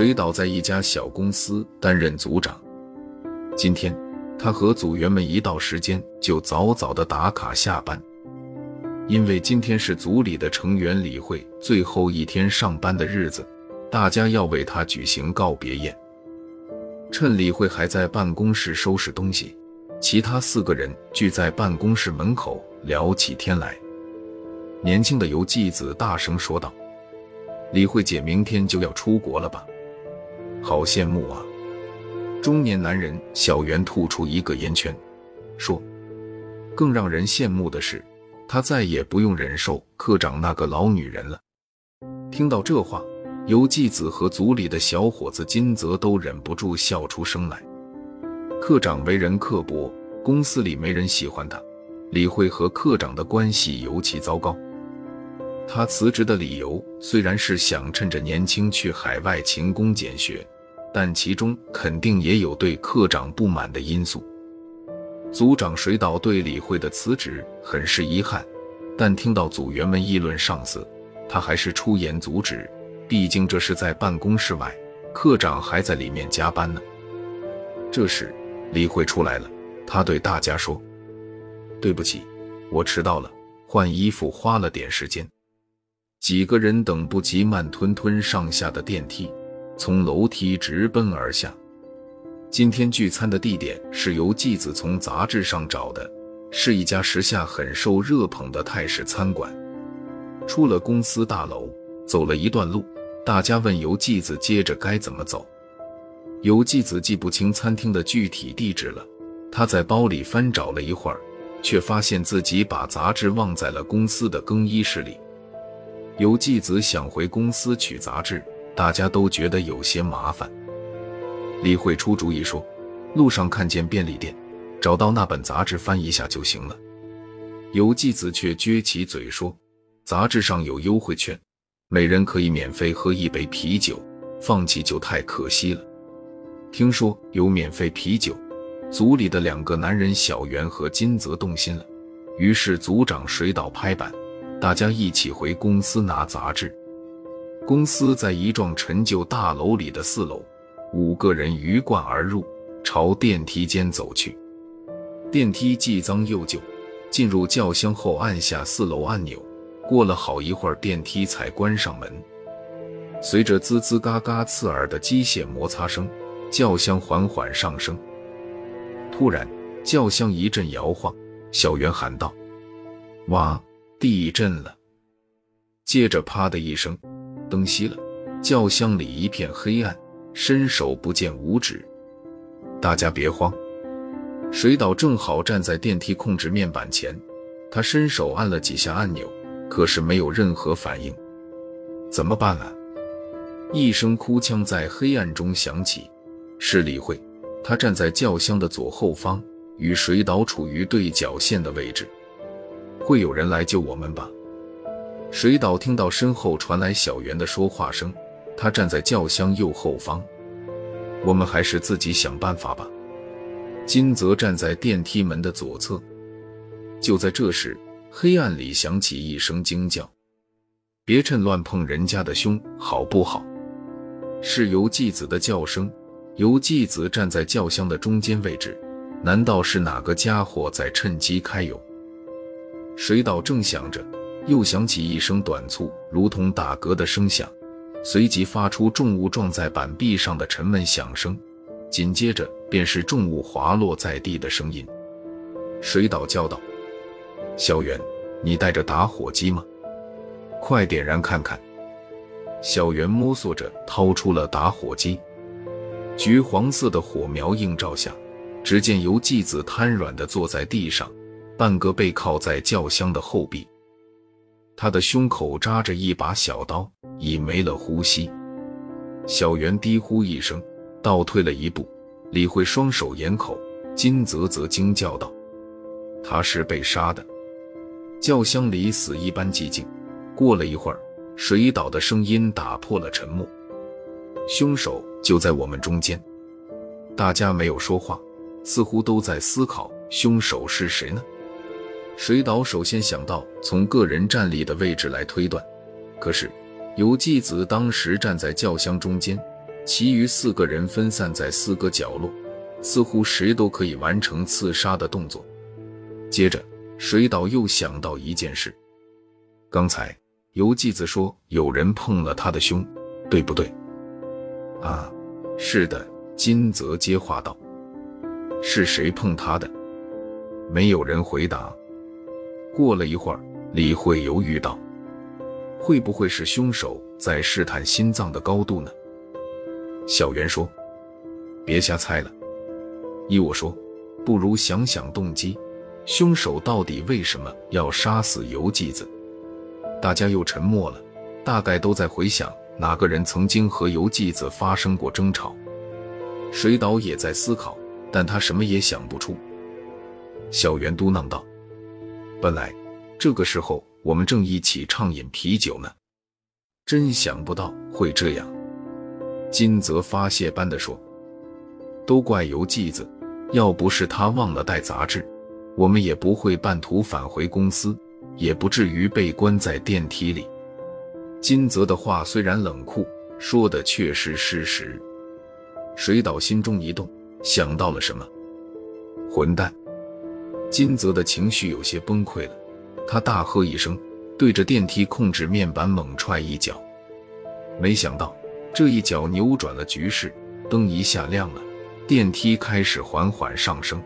水岛在一家小公司担任组长。今天，他和组员们一到时间就早早的打卡下班，因为今天是组里的成员李慧最后一天上班的日子，大家要为他举行告别宴。趁李慧还在办公室收拾东西，其他四个人聚在办公室门口聊起天来。年轻的游纪子大声说道：“李慧姐明天就要出国了吧？好羡慕啊！”中年男人小袁吐出一个烟圈，说：“更让人羡慕的是，他再也不用忍受科长那个老女人了。”听到这话。游纪子和组里的小伙子金泽都忍不住笑出声来。科长为人刻薄，公司里没人喜欢他。李慧和科长的关系尤其糟糕。他辞职的理由虽然是想趁着年轻去海外勤工俭学，但其中肯定也有对科长不满的因素。组长水岛对李慧的辞职很是遗憾，但听到组员们议论上司，他还是出言阻止。毕竟这是在办公室外，科长还在里面加班呢。这时，李慧出来了，他对大家说：“对不起，我迟到了，换衣服花了点时间。”几个人等不及慢吞吞上下的电梯，从楼梯直奔而下。今天聚餐的地点是由纪子从杂志上找的，是一家时下很受热捧的泰式餐馆。出了公司大楼，走了一段路。大家问由纪子接着该怎么走，由纪子记不清餐厅的具体地址了。他在包里翻找了一会儿，却发现自己把杂志忘在了公司的更衣室里。有纪子想回公司取杂志，大家都觉得有些麻烦。李慧出主意说，路上看见便利店，找到那本杂志翻一下就行了。有纪子却撅起嘴说，杂志上有优惠券。每人可以免费喝一杯啤酒，放弃就太可惜了。听说有免费啤酒，组里的两个男人小袁和金泽动心了，于是组长水岛拍板，大家一起回公司拿杂志。公司在一幢陈旧大楼里的四楼，五个人鱼贯而入，朝电梯间走去。电梯既脏又旧，进入轿厢后按下四楼按钮。过了好一会儿，电梯才关上门。随着滋滋嘎嘎刺耳的机械摩擦声，轿厢缓缓上升。突然，轿厢一阵摇晃，小袁喊道：“哇，地震了！”接着，啪的一声，灯熄了，轿厢里一片黑暗，伸手不见五指。大家别慌，水岛正好站在电梯控制面板前，他伸手按了几下按钮。可是没有任何反应，怎么办啊？一声哭腔在黑暗中响起，是李慧，她站在轿厢的左后方，与水岛处于对角线的位置。会有人来救我们吧？水岛听到身后传来小圆的说话声，他站在轿厢右后方。我们还是自己想办法吧。金泽站在电梯门的左侧。就在这时。黑暗里响起一声惊叫：“别趁乱碰人家的胸，好不好？”是由纪子的叫声。由纪子站在轿厢的中间位置，难道是哪个家伙在趁机揩油？水岛正想着，又响起一声短促、如同打嗝的声响，随即发出重物撞在板壁上的沉闷响声，紧接着便是重物滑落在地的声音。水岛叫道。小袁，你带着打火机吗？快点燃看看。小袁摸索着掏出了打火机，橘黄色的火苗映照下，只见游纪子瘫软地坐在地上，半个背靠在轿厢的后壁，他的胸口扎着一把小刀，已没了呼吸。小袁低呼一声，倒退了一步。李慧双手掩口，金泽则惊叫道：“他是被杀的。”轿厢里死一般寂静。过了一会儿，水岛的声音打破了沉默：“凶手就在我们中间。”大家没有说话，似乎都在思考凶手是谁呢？水岛首先想到从个人站立的位置来推断，可是游纪子当时站在轿厢中间，其余四个人分散在四个角落，似乎谁都可以完成刺杀的动作。接着，水岛又想到一件事：刚才游纪子说有人碰了他的胸，对不对？啊，是的。金泽接话道：“是谁碰他的？”没有人回答。过了一会儿，李慧犹豫道：“会不会是凶手在试探心脏的高度呢？”小袁说：“别瞎猜了，依我说，不如想想动机，凶手到底为什么要杀死游纪子？”大家又沉默了，大概都在回想哪个人曾经和游纪子发生过争吵。水岛也在思考，但他什么也想不出。小袁嘟囔道：“本来这个时候我们正一起畅饮啤酒呢，真想不到会这样。”金泽发泄般的说：“都怪游纪子，要不是他忘了带杂志，我们也不会半途返回公司，也不至于被关在电梯里。”金泽的话虽然冷酷，说的却是事实。水岛心中一动，想到了什么？混蛋！金泽的情绪有些崩溃了，他大喝一声，对着电梯控制面板猛踹一脚。没想到这一脚扭转了局势，灯一下亮了，电梯开始缓缓上升。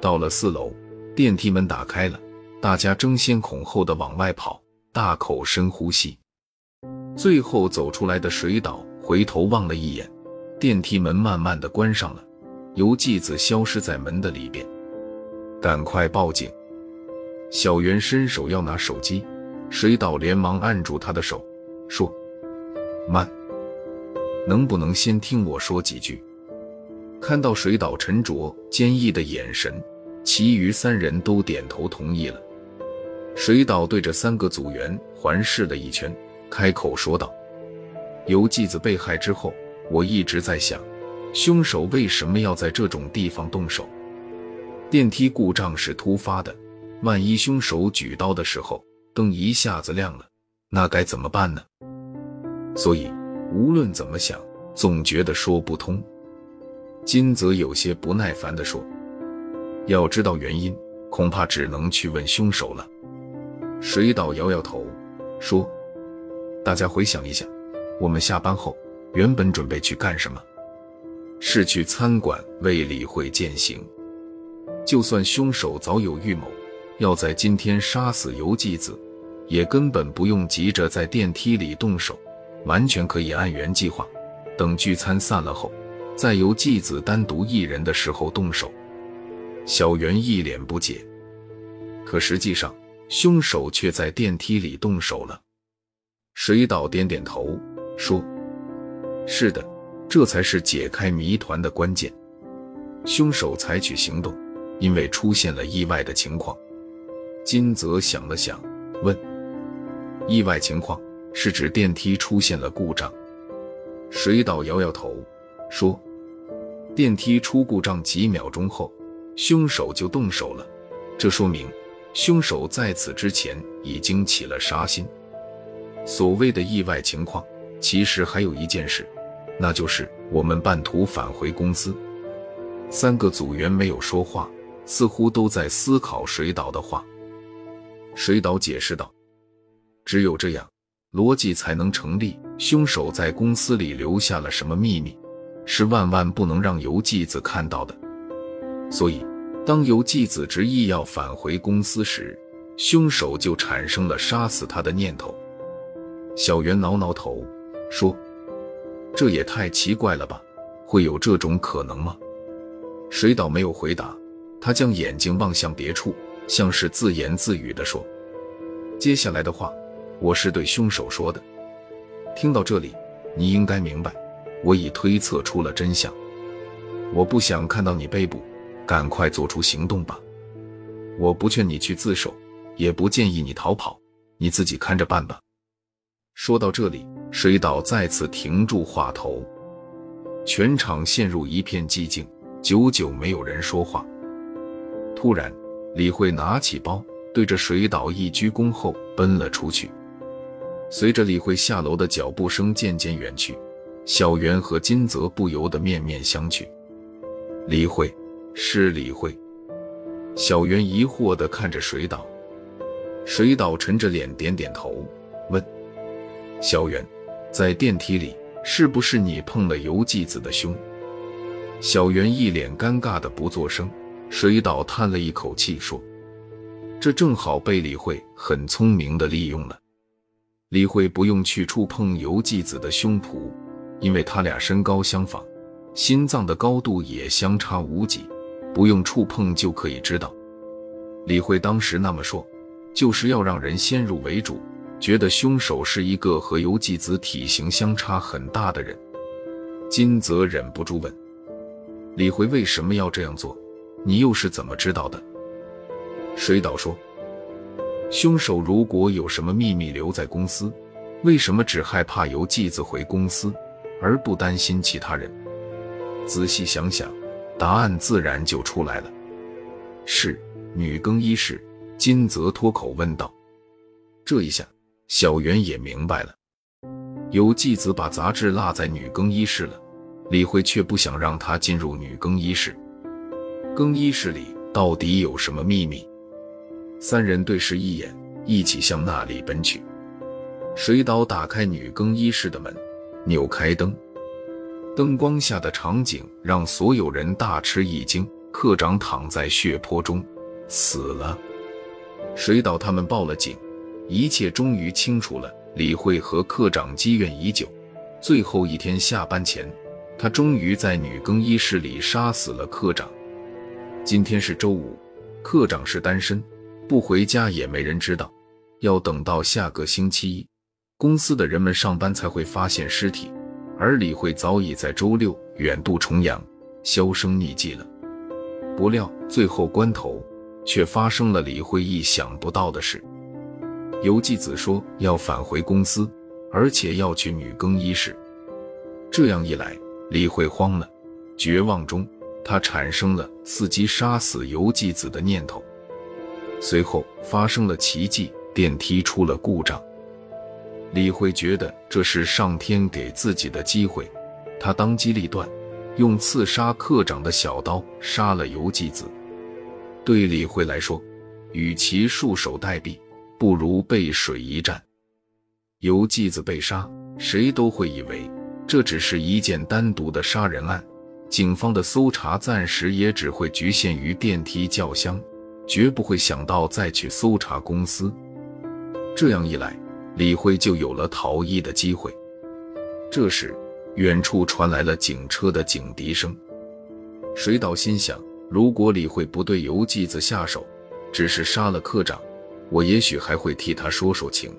到了四楼，电梯门打开了，大家争先恐后的往外跑，大口深呼吸。最后走出来的水岛回头望了一眼。电梯门慢慢的关上了，游纪子消失在门的里边。赶快报警！小袁伸手要拿手机，水岛连忙按住他的手，说：“慢，能不能先听我说几句？”看到水岛沉着坚毅的眼神，其余三人都点头同意了。水岛对着三个组员环视了一圈，开口说道：“游纪子被害之后。”我一直在想，凶手为什么要在这种地方动手？电梯故障是突发的，万一凶手举刀的时候灯一下子亮了，那该怎么办呢？所以无论怎么想，总觉得说不通。金泽有些不耐烦地说：“要知道原因，恐怕只能去问凶手了。”水岛摇摇头说：“大家回想一下，我们下班后。”原本准备去干什么？是去餐馆为李慧践行。就算凶手早有预谋，要在今天杀死游纪子，也根本不用急着在电梯里动手，完全可以按原计划，等聚餐散了后，在游纪子单独一人的时候动手。小袁一脸不解，可实际上凶手却在电梯里动手了。水岛点点头说。是的，这才是解开谜团的关键。凶手采取行动，因为出现了意外的情况。金泽想了想，问：“意外情况是指电梯出现了故障？”水岛摇摇头，说：“电梯出故障几秒钟后，凶手就动手了。这说明凶手在此之前已经起了杀心。所谓的意外情况，其实还有一件事。”那就是我们半途返回公司，三个组员没有说话，似乎都在思考水岛的话。水岛解释道：“只有这样，逻辑才能成立。凶手在公司里留下了什么秘密，是万万不能让游纪子看到的。所以，当游纪子执意要返回公司时，凶手就产生了杀死他的念头。”小袁挠挠头说。这也太奇怪了吧？会有这种可能吗？水岛没有回答，他将眼睛望向别处，像是自言自语地说：“接下来的话，我是对凶手说的。听到这里，你应该明白，我已推测出了真相。我不想看到你被捕，赶快做出行动吧。我不劝你去自首，也不建议你逃跑，你自己看着办吧。”说到这里。水岛再次停住话头，全场陷入一片寂静，久久没有人说话。突然，李慧拿起包，对着水岛一鞠躬后奔了出去。随着李慧下楼的脚步声渐渐远去，小袁和金泽不由得面面相觑。李慧，是李慧。小袁疑惑地看着水岛，水岛沉着脸点点头，问：“小袁，在电梯里是不是你碰了游纪子的胸？”小袁一脸尴尬的不作声。水岛叹了一口气说：“这正好被李慧很聪明的利用了。李慧不用去触碰游纪子的胸脯，因为他俩身高相仿，心脏的高度也相差无几。”不用触碰就可以知道，李慧当时那么说，就是要让人先入为主，觉得凶手是一个和游纪子体型相差很大的人。金泽忍不住问：“李慧为什么要这样做？你又是怎么知道的？”水岛说：“凶手如果有什么秘密留在公司，为什么只害怕由纪子回公司，而不担心其他人？仔细想想。”答案自然就出来了，是女更衣室。金泽脱口问道：“这一下，小袁也明白了。有纪子把杂志落在女更衣室了，李慧却不想让他进入女更衣室。更衣室里到底有什么秘密？”三人对视一眼，一起向那里奔去。水岛打开女更衣室的门，扭开灯。灯光下的场景让所有人大吃一惊。科长躺在血泊中，死了。水岛他们报了警，一切终于清楚了。李慧和科长积怨已久，最后一天下班前，他终于在女更衣室里杀死了科长。今天是周五，科长是单身，不回家也没人知道，要等到下个星期一，公司的人们上班才会发现尸体。而李慧早已在周六远渡重洋，销声匿迹了。不料最后关头，却发生了李慧意想不到的事。游纪子说要返回公司，而且要去女更衣室。这样一来，李慧慌了。绝望中，他产生了伺机杀死游纪子的念头。随后发生了奇迹，电梯出了故障。李慧觉得这是上天给自己的机会，他当机立断，用刺杀科长的小刀杀了游纪子。对李慧来说，与其束手待毙，不如背水一战。游纪子被杀，谁都会以为这只是一件单独的杀人案，警方的搜查暂时也只会局限于电梯轿厢，绝不会想到再去搜查公司。这样一来，李慧就有了逃逸的机会。这时，远处传来了警车的警笛声。水岛心想：如果李慧不对游纪子下手，只是杀了科长，我也许还会替他说说情。